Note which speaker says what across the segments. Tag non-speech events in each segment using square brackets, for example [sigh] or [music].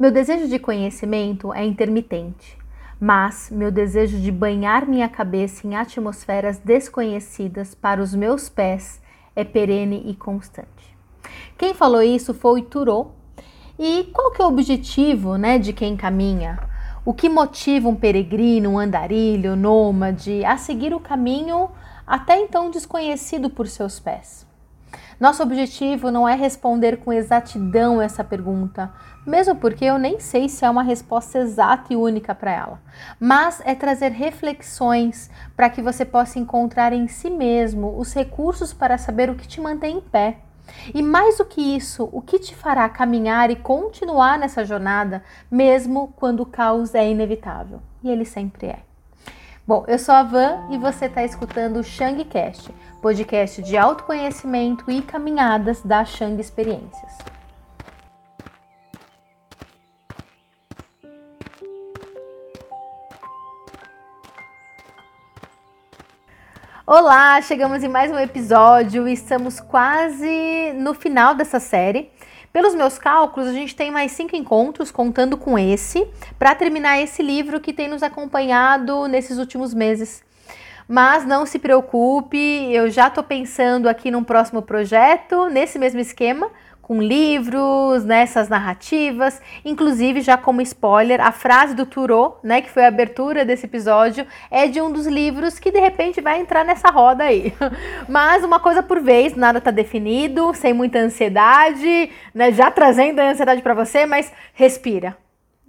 Speaker 1: Meu desejo de conhecimento é intermitente, mas meu desejo de banhar minha cabeça em atmosferas desconhecidas para os meus pés é perene e constante. Quem falou isso foi Thoreau. E qual que é o objetivo, né, de quem caminha? O que motiva um peregrino, um andarilho, nômade a seguir o caminho até então desconhecido por seus pés? Nosso objetivo não é responder com exatidão essa pergunta, mesmo porque eu nem sei se é uma resposta exata e única para ela, mas é trazer reflexões para que você possa encontrar em si mesmo os recursos para saber o que te mantém em pé. E mais do que isso, o que te fará caminhar e continuar nessa jornada, mesmo quando o caos é inevitável. E ele sempre é. Bom, eu sou a Van e você está escutando o Shangcast, podcast de autoconhecimento e caminhadas da Shang Experiências. Olá, chegamos em mais um episódio e estamos quase no final dessa série. Pelos meus cálculos, a gente tem mais cinco encontros, contando com esse, para terminar esse livro que tem nos acompanhado nesses últimos meses. Mas não se preocupe, eu já estou pensando aqui num próximo projeto, nesse mesmo esquema, com livros, nessas né, narrativas, inclusive já como spoiler, a frase do Thoreau, né, que foi a abertura desse episódio, é de um dos livros que de repente vai entrar nessa roda aí. [laughs] Mas uma coisa por vez, nada está definido, sem muita ansiedade, né, já trazendo a ansiedade para você, mas respira.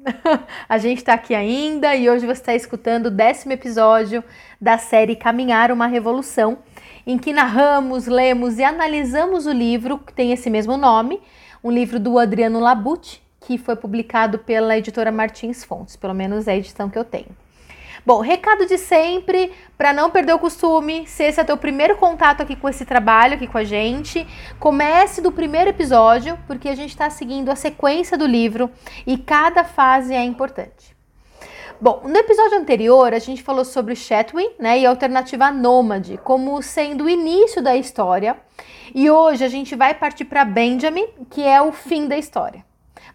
Speaker 1: [laughs] a gente está aqui ainda e hoje você está escutando o décimo episódio da série Caminhar uma Revolução em que narramos, lemos e analisamos o livro que tem esse mesmo nome, um livro do Adriano Labucci, que foi publicado pela editora Martins Fontes, pelo menos é a edição que eu tenho. Bom, recado de sempre, para não perder o costume, se esse é teu primeiro contato aqui com esse trabalho, aqui com a gente, comece do primeiro episódio, porque a gente está seguindo a sequência do livro e cada fase é importante. Bom, no episódio anterior a gente falou sobre Chatwin né, e a alternativa nômade como sendo o início da história. E hoje a gente vai partir para Benjamin, que é o fim da história.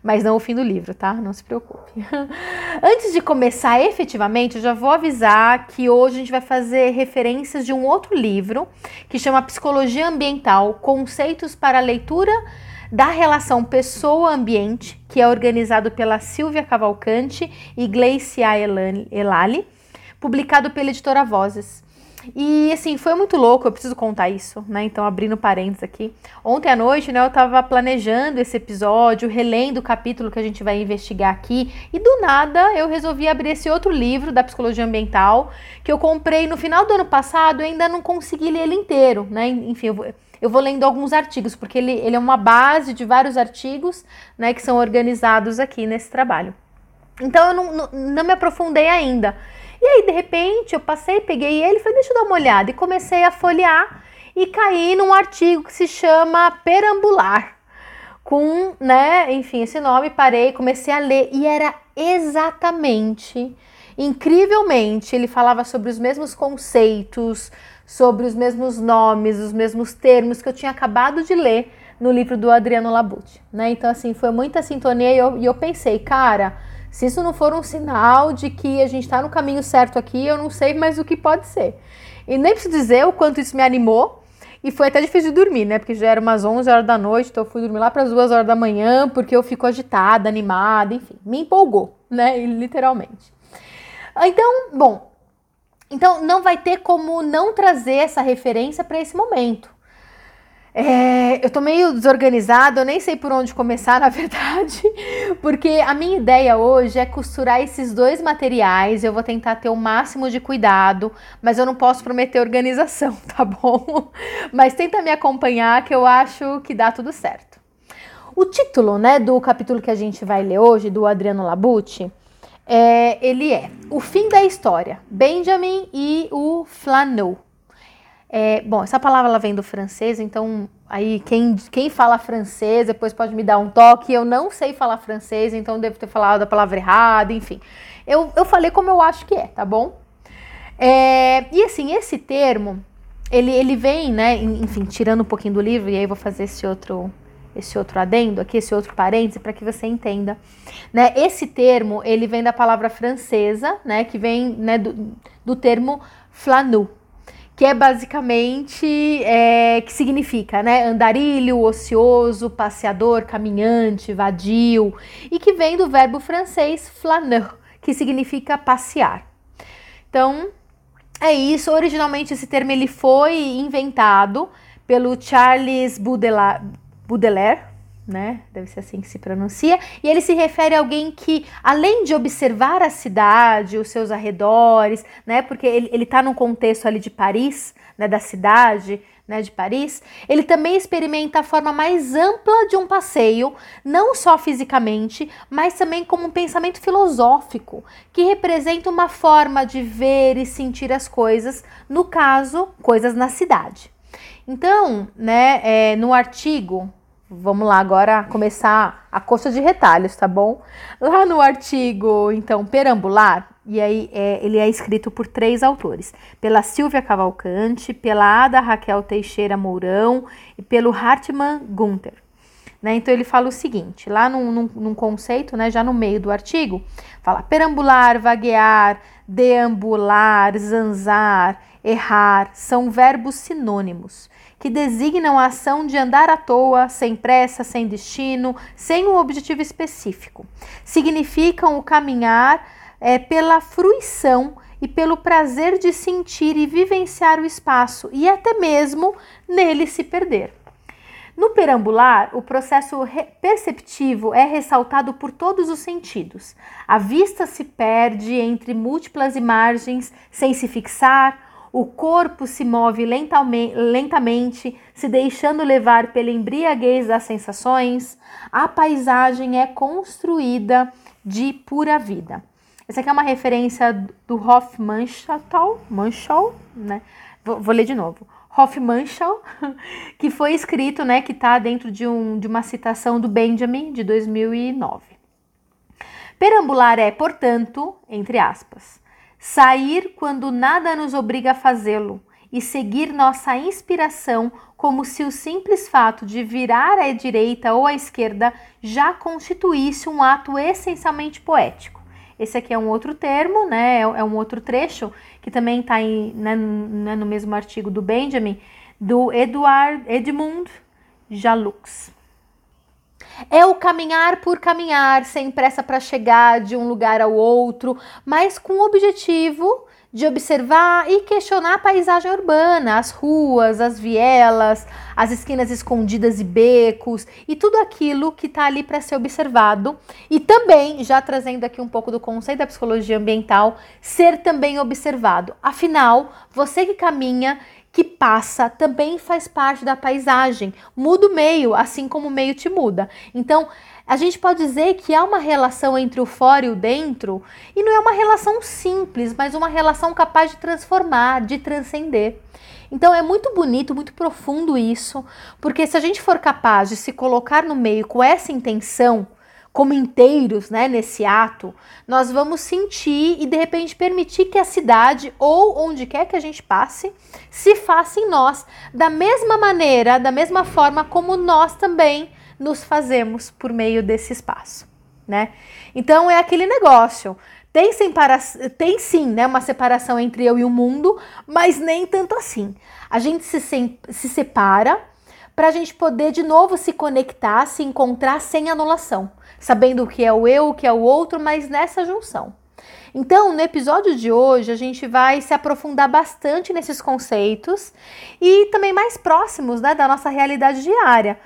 Speaker 1: Mas não o fim do livro, tá? Não se preocupe. [laughs] Antes de começar efetivamente, eu já vou avisar que hoje a gente vai fazer referências de um outro livro que chama Psicologia Ambiental: Conceitos para a Leitura da relação pessoa-ambiente, que é organizado pela Silvia Cavalcante e Gleice Elali, publicado pela editora Vozes. E assim, foi muito louco, eu preciso contar isso, né? Então, abrindo parênteses aqui. Ontem à noite, né, eu tava planejando esse episódio, relendo o capítulo que a gente vai investigar aqui, e do nada eu resolvi abrir esse outro livro da psicologia ambiental, que eu comprei no final do ano passado e ainda não consegui ler ele inteiro, né? Enfim, eu vou eu vou lendo alguns artigos, porque ele, ele é uma base de vários artigos né, que são organizados aqui nesse trabalho. Então eu não, não, não me aprofundei ainda. E aí, de repente, eu passei, peguei ele e falei, deixa eu dar uma olhada. E comecei a folhear e caí num artigo que se chama Perambular. Com, né, enfim, esse nome, parei, comecei a ler e era exatamente, incrivelmente, ele falava sobre os mesmos conceitos, sobre os mesmos nomes, os mesmos termos que eu tinha acabado de ler no livro do Adriano Labucci, né? Então, assim, foi muita sintonia e eu, e eu pensei, cara, se isso não for um sinal de que a gente está no caminho certo aqui, eu não sei mais o que pode ser. E nem preciso dizer o quanto isso me animou, e foi até difícil de dormir, né? Porque já era umas 11 horas da noite, então eu fui dormir lá para as 2 horas da manhã, porque eu fico agitada, animada, enfim, me empolgou, né? Literalmente. Então, bom, então não vai ter como não trazer essa referência para esse momento. É, eu tô meio desorganizada, eu nem sei por onde começar, [laughs] na verdade, porque a minha ideia hoje é costurar esses dois materiais. Eu vou tentar ter o máximo de cuidado, mas eu não posso prometer organização, [laughs] tá bom? Mas tenta me acompanhar que eu acho que dá tudo certo. O título, né, do capítulo que a gente vai ler hoje, do Adriano Labucci, é, ele é O Fim da História, Benjamin e o Flanneau. É, bom, essa palavra ela vem do francês, então aí quem, quem fala francês depois pode me dar um toque. Eu não sei falar francês, então devo ter falado a palavra errada, enfim. Eu, eu falei como eu acho que é, tá bom? É, e assim, esse termo, ele, ele vem, né, enfim, tirando um pouquinho do livro, e aí vou fazer esse outro esse outro adendo aqui, esse outro parêntese, para que você entenda. Né? Esse termo, ele vem da palavra francesa, né, que vem né, do, do termo flanu, que é basicamente, é, que significa, né, andarilho, ocioso, passeador, caminhante, vadio, e que vem do verbo francês flâneur, que significa passear. Então, é isso. Originalmente esse termo ele foi inventado pelo Charles Baudelaire, Baudelaire, né? Deve ser assim que se pronuncia. E ele se refere a alguém que, além de observar a cidade, os seus arredores, né? Porque ele, ele tá num contexto ali de Paris, né? Da cidade, né? De Paris. Ele também experimenta a forma mais ampla de um passeio, não só fisicamente, mas também como um pensamento filosófico, que representa uma forma de ver e sentir as coisas, no caso, coisas na cidade. Então, né, é, no artigo, vamos lá agora começar a coxa de retalhos, tá bom? Lá no artigo, então, perambular, e aí é, ele é escrito por três autores: pela Silvia Cavalcante, pela Ada Raquel Teixeira Mourão e pelo Hartmann Gunther. Né? Então ele fala o seguinte, lá num, num, num, conceito, né, já no meio do artigo, fala perambular, vaguear, deambular, zanzar, errar, são verbos sinônimos que designam a ação de andar à toa, sem pressa, sem destino, sem um objetivo específico. Significam o caminhar é, pela fruição e pelo prazer de sentir e vivenciar o espaço e até mesmo nele se perder. No perambular, o processo perceptivo é ressaltado por todos os sentidos. A vista se perde entre múltiplas imagens sem se fixar, o corpo se move lentamente, se deixando levar pela embriaguez das sensações. A paisagem é construída de pura vida. Essa aqui é uma referência do Hofmannsthal, Manschau, né? Vou, vou ler de novo. Hofmannsthal, [laughs] que foi escrito, né, que está dentro de, um, de uma citação do Benjamin de 2009. Perambular é, portanto, entre aspas, sair quando nada nos obriga a fazê-lo e seguir nossa inspiração como se o simples fato de virar à direita ou à esquerda já constituísse um ato essencialmente poético. Esse aqui é um outro termo, né? É um outro trecho que também está né, né, no mesmo artigo do Benjamin, do Eduard Edmund Jalux. É o caminhar por caminhar, sem pressa para chegar de um lugar ao outro, mas com o objetivo de observar e questionar a paisagem urbana, as ruas, as vielas, as esquinas escondidas e becos e tudo aquilo que está ali para ser observado. E também, já trazendo aqui um pouco do conceito da psicologia ambiental, ser também observado. Afinal, você que caminha que passa também faz parte da paisagem. Muda o meio, assim como o meio te muda. Então, a gente pode dizer que há uma relação entre o fora e o dentro, e não é uma relação simples, mas uma relação capaz de transformar, de transcender. Então é muito bonito, muito profundo isso, porque se a gente for capaz de se colocar no meio com essa intenção, como inteiros, né, nesse ato, nós vamos sentir e de repente permitir que a cidade ou onde quer que a gente passe se faça em nós da mesma maneira, da mesma forma como nós também nos fazemos por meio desse espaço, né? Então é aquele negócio. Tem, separa... tem sim, né, uma separação entre eu e o mundo, mas nem tanto assim. A gente se, se, se separa para a gente poder de novo se conectar, se encontrar sem anulação sabendo o que é o eu, o que é o outro, mas nessa junção. Então, no episódio de hoje, a gente vai se aprofundar bastante nesses conceitos e também mais próximos né, da nossa realidade diária.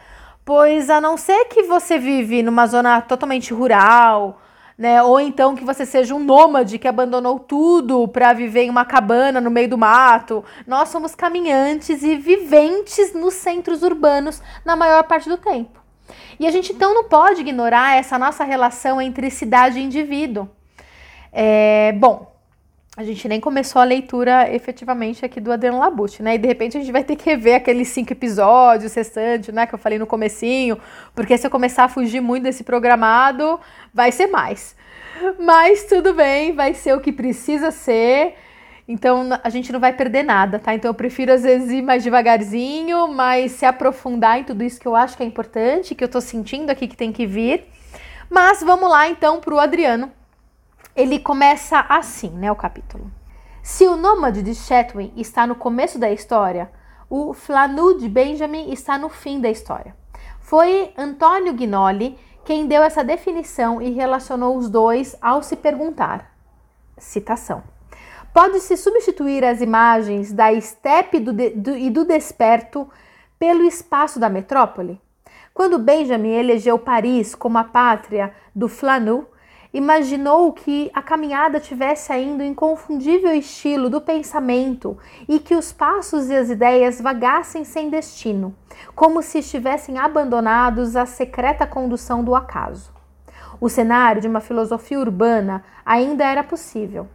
Speaker 1: Pois, a não ser que você vive numa zona totalmente rural, né, ou então que você seja um nômade que abandonou tudo para viver em uma cabana no meio do mato, nós somos caminhantes e viventes nos centros urbanos na maior parte do tempo. E a gente então não pode ignorar essa nossa relação entre cidade e indivíduo. É, bom, a gente nem começou a leitura efetivamente aqui do Adriano Labute, né? E de repente a gente vai ter que rever aqueles cinco episódios restantes, né? Que eu falei no comecinho, porque se eu começar a fugir muito desse programado, vai ser mais. Mas tudo bem, vai ser o que precisa ser. Então a gente não vai perder nada, tá? Então eu prefiro às vezes ir mais devagarzinho, mas se aprofundar em tudo isso que eu acho que é importante, que eu tô sentindo aqui que tem que vir. Mas vamos lá então pro Adriano. Ele começa assim, né, o capítulo. Se o nômade de Chetwin está no começo da história, o Flanu de Benjamin está no fim da história. Foi Antônio Guinoli quem deu essa definição e relacionou os dois ao se perguntar. Citação. Pode-se substituir as imagens da estepe do de, do, e do desperto pelo espaço da metrópole? Quando Benjamin elegeu Paris como a pátria do Flanu, imaginou que a caminhada tivesse ainda o inconfundível estilo do pensamento e que os passos e as ideias vagassem sem destino, como se estivessem abandonados à secreta condução do acaso. O cenário de uma filosofia urbana ainda era possível.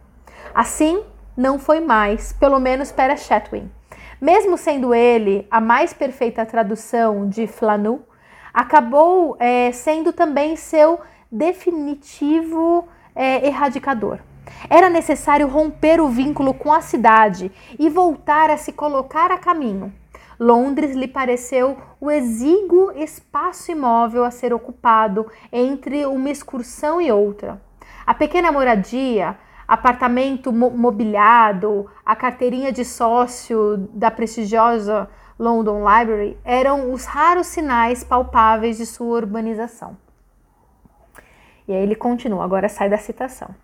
Speaker 1: Assim, não foi mais, pelo menos para Chatwin. Mesmo sendo ele a mais perfeita tradução de Flanu, acabou é, sendo também seu definitivo é, erradicador. Era necessário romper o vínculo com a cidade e voltar a se colocar a caminho. Londres lhe pareceu o exíguo espaço imóvel a ser ocupado entre uma excursão e outra. A pequena moradia, apartamento mobiliado, a carteirinha de sócio da prestigiosa London Library eram os raros sinais palpáveis de sua urbanização. E aí ele continua, agora sai da citação.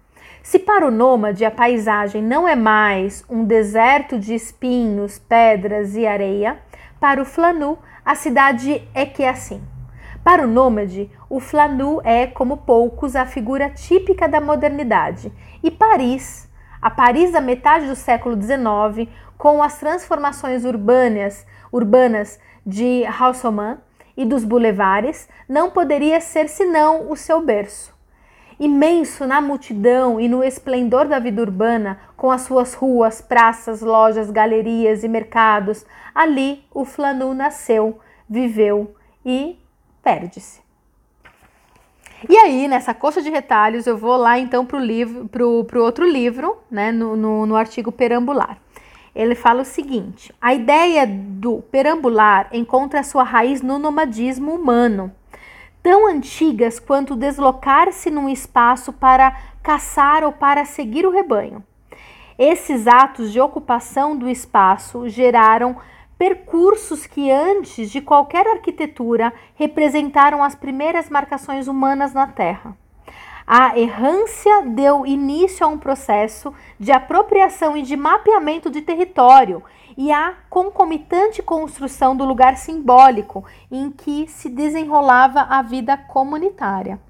Speaker 1: Se para o nômade a paisagem não é mais um deserto de espinhos, pedras e areia, para o flanu a cidade é que é assim. Para o nômade, o Flanu é, como poucos, a figura típica da modernidade. E Paris, a Paris da metade do século XIX, com as transformações urbanas, urbanas de Haussmann e dos boulevares, não poderia ser senão o seu berço. Imenso na multidão e no esplendor da vida urbana, com as suas ruas, praças, lojas, galerias e mercados, ali o Flanu nasceu, viveu e perde-se. E aí, nessa coxa de retalhos, eu vou lá então para o livro, pro, pro outro livro, né, no, no, no artigo perambular. Ele fala o seguinte: a ideia do perambular encontra sua raiz no nomadismo humano, tão antigas quanto deslocar-se num espaço para caçar ou para seguir o rebanho. Esses atos de ocupação do espaço geraram percursos que antes de qualquer arquitetura representaram as primeiras marcações humanas na Terra. A errância deu início a um processo de apropriação e de mapeamento de território e a concomitante construção do lugar simbólico em que se desenrolava a vida comunitária.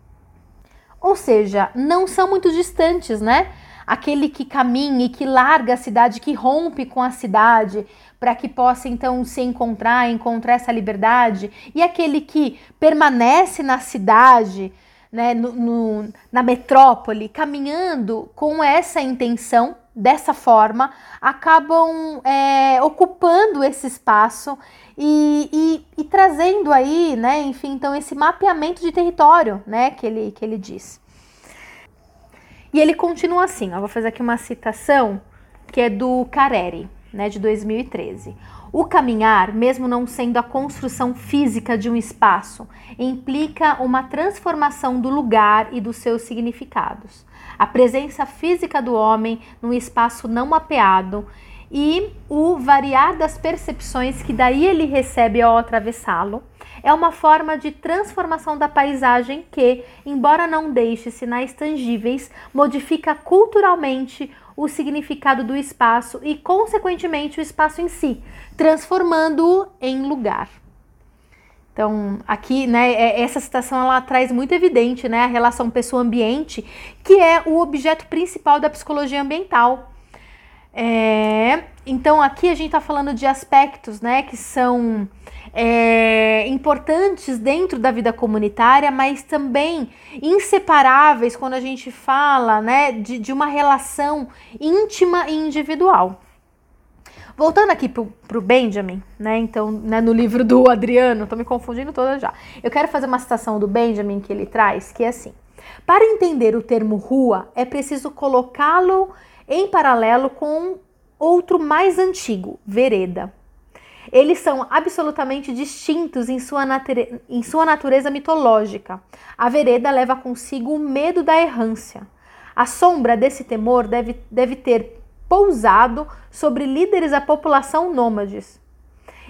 Speaker 1: Ou seja, não são muito distantes, né? Aquele que caminha e que larga a cidade, que rompe com a cidade, para que possa então se encontrar, encontrar essa liberdade, e aquele que permanece na cidade, né, no, no, na metrópole, caminhando com essa intenção, dessa forma, acabam é, ocupando esse espaço e, e, e, trazendo aí, né, enfim, então esse mapeamento de território, né, que ele, que ele diz. E ele continua assim, ó, vou fazer aqui uma citação que é do Careri né, de 2013. O caminhar, mesmo não sendo a construção física de um espaço, implica uma transformação do lugar e dos seus significados. A presença física do homem num espaço não mapeado e o variar das percepções que daí ele recebe ao atravessá-lo é uma forma de transformação da paisagem que, embora não deixe sinais tangíveis, modifica culturalmente o significado do espaço e, consequentemente, o espaço em si, transformando-o em lugar. Então, aqui, né, é, essa citação ela traz muito evidente, né, a relação pessoa-ambiente, que é o objeto principal da psicologia ambiental. É, então, aqui a gente está falando de aspectos, né, que são é, importantes dentro da vida comunitária, mas também inseparáveis quando a gente fala né, de, de uma relação íntima e individual. Voltando aqui para o Benjamin, né? Então, né, no livro do Adriano, tô me confundindo toda já. Eu quero fazer uma citação do Benjamin que ele traz, que é assim: para entender o termo rua, é preciso colocá-lo em paralelo com outro mais antigo, vereda. Eles são absolutamente distintos em sua, em sua natureza mitológica. A vereda leva consigo o medo da errância. A sombra desse temor deve, deve ter pousado sobre líderes da população nômades.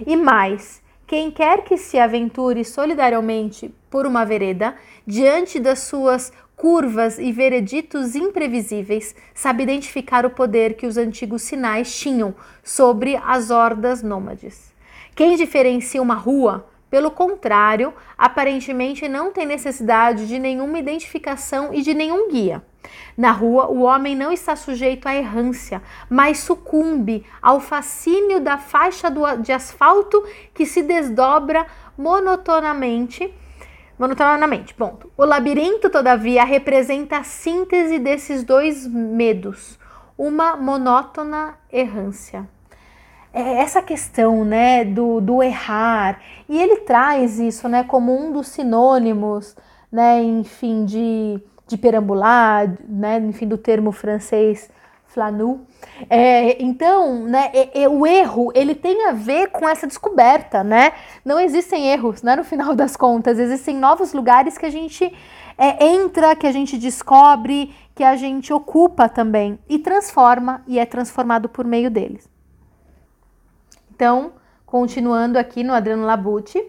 Speaker 1: E mais, quem quer que se aventure solidariamente por uma vereda, diante das suas curvas e vereditos imprevisíveis, sabe identificar o poder que os antigos sinais tinham sobre as hordas nômades. Quem diferencia uma rua, pelo contrário, aparentemente não tem necessidade de nenhuma identificação e de nenhum guia. Na rua, o homem não está sujeito à errância, mas sucumbe ao fascínio da faixa de asfalto que se desdobra monotonamente monotonamente. Ponto. O labirinto, todavia, representa a síntese desses dois medos, uma monótona errância. É essa questão, né, do, do errar, e ele traz isso, né, como um dos sinônimos, né, enfim, de, de perambular, né, enfim, do termo francês Flanu. É, então, né, o erro ele tem a ver com essa descoberta, né? Não existem erros, né? No final [laughs] das contas, existem novos lugares que a gente é, entra, que a gente descobre, que a gente ocupa também e transforma e é transformado por meio deles. Então, continuando aqui no Adriano Labucci,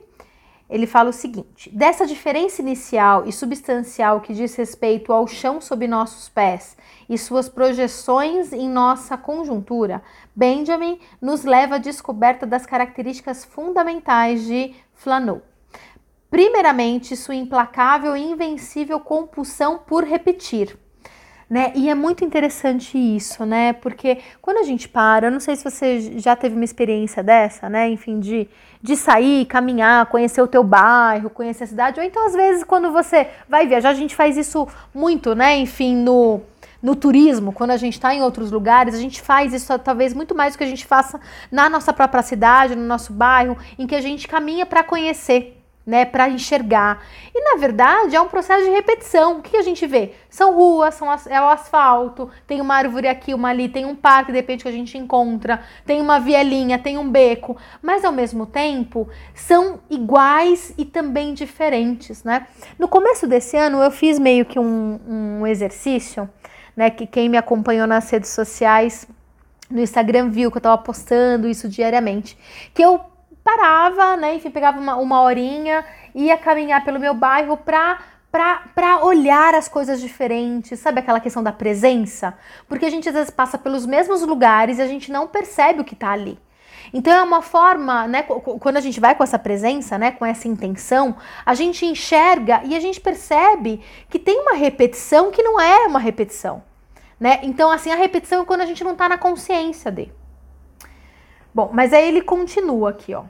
Speaker 1: ele fala o seguinte: dessa diferença inicial e substancial que diz respeito ao chão sob nossos pés e suas projeções em nossa conjuntura, Benjamin nos leva à descoberta das características fundamentais de Flanneau. Primeiramente, sua implacável e invencível compulsão por repetir. Né? E é muito interessante isso, né? Porque quando a gente para, eu não sei se você já teve uma experiência dessa, né? Enfim, de, de sair, caminhar, conhecer o teu bairro, conhecer a cidade, ou então às vezes quando você vai viajar, a gente faz isso muito, né? Enfim, no, no turismo, quando a gente está em outros lugares, a gente faz isso talvez muito mais do que a gente faça na nossa própria cidade, no nosso bairro, em que a gente caminha para conhecer né, para enxergar. E na verdade é um processo de repetição. O que a gente vê? São ruas, são é o asfalto, tem uma árvore aqui, uma ali, tem um parque de repente que a gente encontra, tem uma vielinha, tem um beco, mas ao mesmo tempo são iguais e também diferentes, né? No começo desse ano eu fiz meio que um, um exercício, né, que quem me acompanhou nas redes sociais no Instagram viu que eu estava postando isso diariamente, que eu parava, né? Enfim, pegava uma, uma horinha, ia caminhar pelo meu bairro pra para olhar as coisas diferentes, sabe aquela questão da presença? Porque a gente às vezes passa pelos mesmos lugares e a gente não percebe o que está ali. Então é uma forma, né, quando a gente vai com essa presença, né, com essa intenção, a gente enxerga e a gente percebe que tem uma repetição que não é uma repetição, né? Então assim, a repetição é quando a gente não está na consciência de. Bom, mas aí ele continua aqui, ó.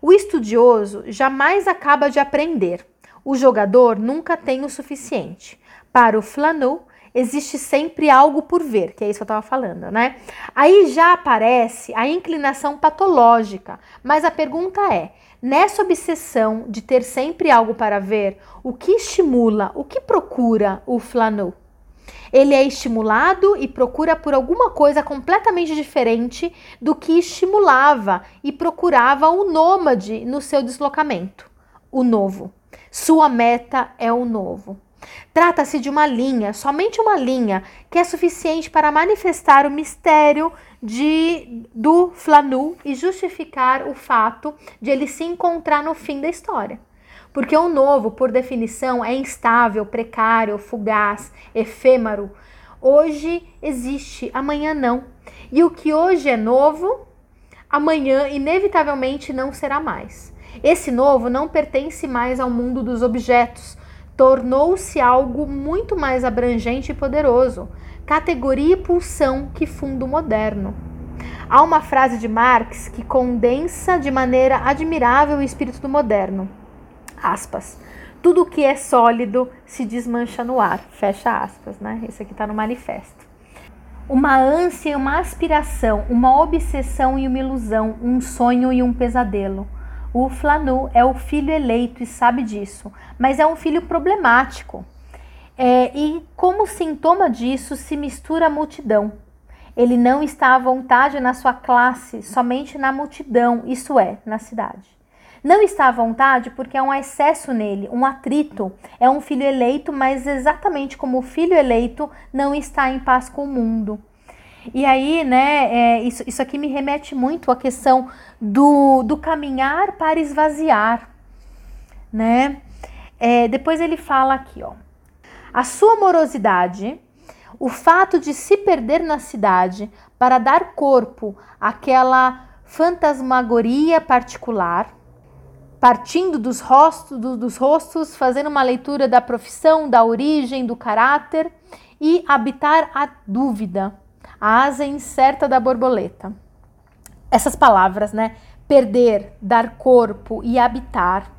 Speaker 1: O estudioso jamais acaba de aprender. O jogador nunca tem o suficiente. Para o Flanneau, existe sempre algo por ver, que é isso que eu estava falando, né? Aí já aparece a inclinação patológica, mas a pergunta é: nessa obsessão de ter sempre algo para ver, o que estimula, o que procura o Flanneau? Ele é estimulado e procura por alguma coisa completamente diferente do que estimulava e procurava o nômade no seu deslocamento. O novo. Sua meta é o novo. Trata-se de uma linha, somente uma linha, que é suficiente para manifestar o mistério de, do Flanu e justificar o fato de ele se encontrar no fim da história. Porque o novo, por definição, é instável, precário, fugaz, efêmero. Hoje existe, amanhã não. E o que hoje é novo, amanhã inevitavelmente não será mais. Esse novo não pertence mais ao mundo dos objetos, tornou-se algo muito mais abrangente e poderoso, categoria e pulsão que funda o moderno. Há uma frase de Marx que condensa de maneira admirável o espírito do moderno aspas. Tudo que é sólido se desmancha no ar, fecha aspas, né? Isso aqui está no manifesto. Uma ânsia, uma aspiração, uma obsessão e uma ilusão, um sonho e um pesadelo. O Flanu é o filho eleito e sabe disso, mas é um filho problemático. É, e como sintoma disso se mistura a multidão. Ele não está à vontade na sua classe, somente na multidão, isso é, na cidade. Não está à vontade porque é um excesso nele, um atrito. É um filho eleito, mas exatamente como o filho eleito não está em paz com o mundo. E aí, né, é, isso, isso aqui me remete muito à questão do, do caminhar para esvaziar, né? É, depois ele fala aqui, ó. A sua morosidade, o fato de se perder na cidade para dar corpo àquela fantasmagoria particular, partindo dos rostos, do, dos rostos, fazendo uma leitura da profissão, da origem, do caráter e habitar a dúvida, a asa incerta da borboleta. Essas palavras, né? Perder, dar corpo e habitar.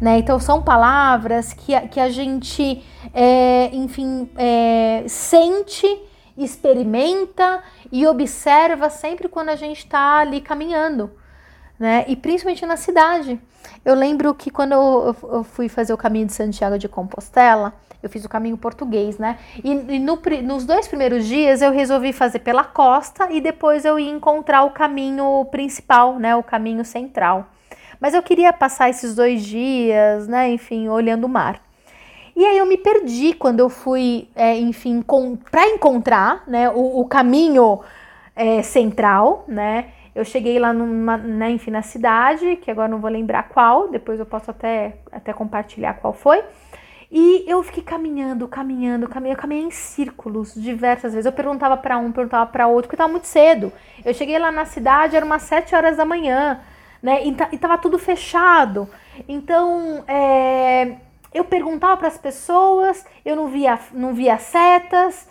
Speaker 1: Né? Então, são palavras que, que a gente, é, enfim, é, sente, experimenta e observa sempre quando a gente está ali caminhando né? E principalmente na cidade. Eu lembro que quando eu, eu, fui fazer o caminho de Santiago de Compostela, eu fiz o caminho português, né? E, e no, nos dois primeiros dias eu resolvi fazer pela costa e depois eu ia encontrar o caminho principal, né? O caminho central. Mas eu queria passar esses dois dias, né? Enfim, olhando o mar. E aí eu me perdi quando eu fui, é, enfim, para encontrar, né? O, o caminho é, central, né? Eu cheguei lá numa, né, enfim, na cidade, que agora não vou lembrar qual, depois eu posso até, até compartilhar qual foi. E eu fiquei caminhando, caminhando, caminhando, eu caminhei em círculos diversas vezes. Eu perguntava para um, perguntava para outro, porque estava muito cedo. Eu cheguei lá na cidade, era umas sete horas da manhã, né? E, e tava tudo fechado. Então, é, eu perguntava para as pessoas, eu não via, não via setas.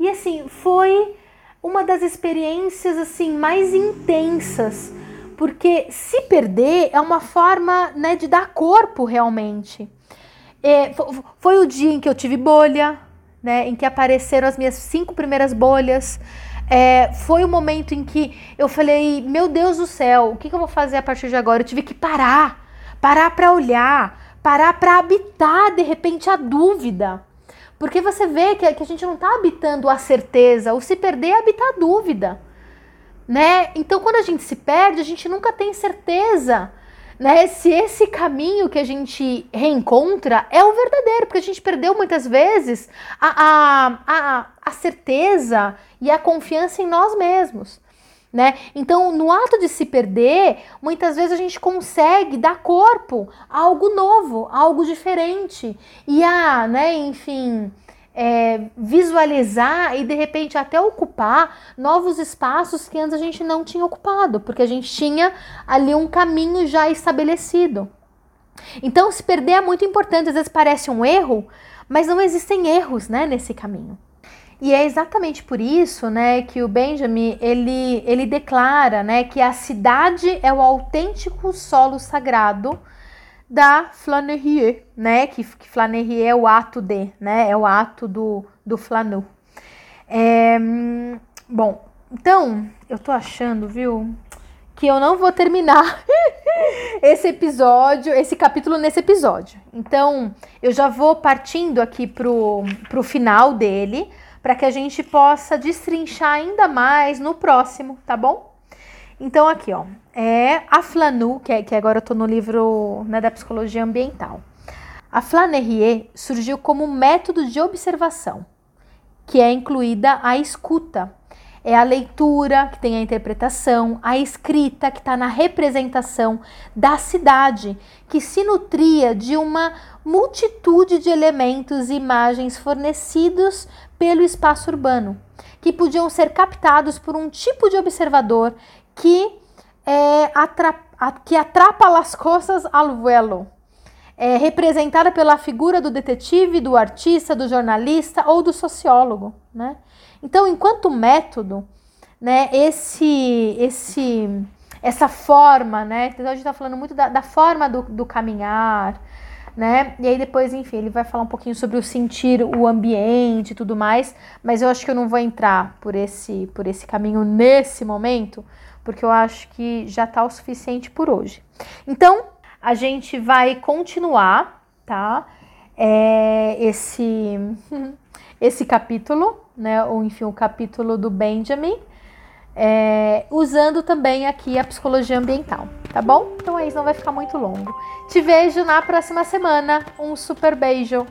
Speaker 1: E assim, foi uma das experiências assim mais intensas, porque se perder é uma forma né, de dar corpo realmente. É, foi o dia em que eu tive bolha, né, em que apareceram as minhas cinco primeiras bolhas. É, foi o momento em que eu falei: Meu Deus do céu, o que, que eu vou fazer a partir de agora? Eu tive que parar, parar para olhar, parar para habitar de repente a dúvida. Porque você vê que, que a gente não está habitando a certeza, o se perder é habitar a dúvida. Né? Então, quando a gente se perde, a gente nunca tem certeza né? Se esse caminho que a gente reencontra é o verdadeiro, porque a gente perdeu muitas vezes a, a, a, a certeza e a confiança em nós mesmos né? Então, no ato de se perder, muitas vezes a gente consegue dar corpo a algo novo, a algo diferente e a, né, enfim, é, visualizar e de repente até ocupar novos espaços que antes a gente não tinha ocupado, porque a gente tinha ali um caminho já estabelecido. Então, se perder é muito importante, às vezes parece um erro, mas não existem erros, né, nesse caminho. E é exatamente por isso, né, que o Benjamin ele, ele declara, né, que a cidade é o autêntico solo sagrado da Flanerie, né, que, que Flanerie é o ato de, né, é o ato do, do flanu. É, bom, então eu tô achando, viu, que eu não vou terminar [laughs] esse episódio, esse capítulo nesse episódio. Então eu já vou partindo aqui pro, pro final dele para que a gente possa destrinchar ainda mais no próximo, tá bom? Então, aqui, ó, é a Flanu, que, é, que agora eu tô no livro né, da psicologia ambiental. A Flanerie surgiu como método de observação, que é incluída a escuta. É a leitura, que tem a interpretação, a escrita, que está na representação da cidade, que se nutria de uma multitude de elementos e imagens fornecidos pelo espaço urbano, que podiam ser captados por um tipo de observador que, é, atrapa, que atrapa as coisas al vuelo, é, representada pela figura do detetive, do artista, do jornalista ou do sociólogo. Né? Então, enquanto método, né, esse, esse, essa forma, né, então a gente está falando muito da, da forma do, do caminhar, né? E aí depois, enfim, ele vai falar um pouquinho sobre o sentir o ambiente e tudo mais, mas eu acho que eu não vou entrar por esse por esse caminho nesse momento, porque eu acho que já tá o suficiente por hoje. Então, a gente vai continuar, tá? É, esse [laughs] esse capítulo, né? Ou enfim, o capítulo do Benjamin. É, usando também aqui a psicologia ambiental, tá bom? Então aí não vai ficar muito longo. Te vejo na próxima semana. Um super beijo!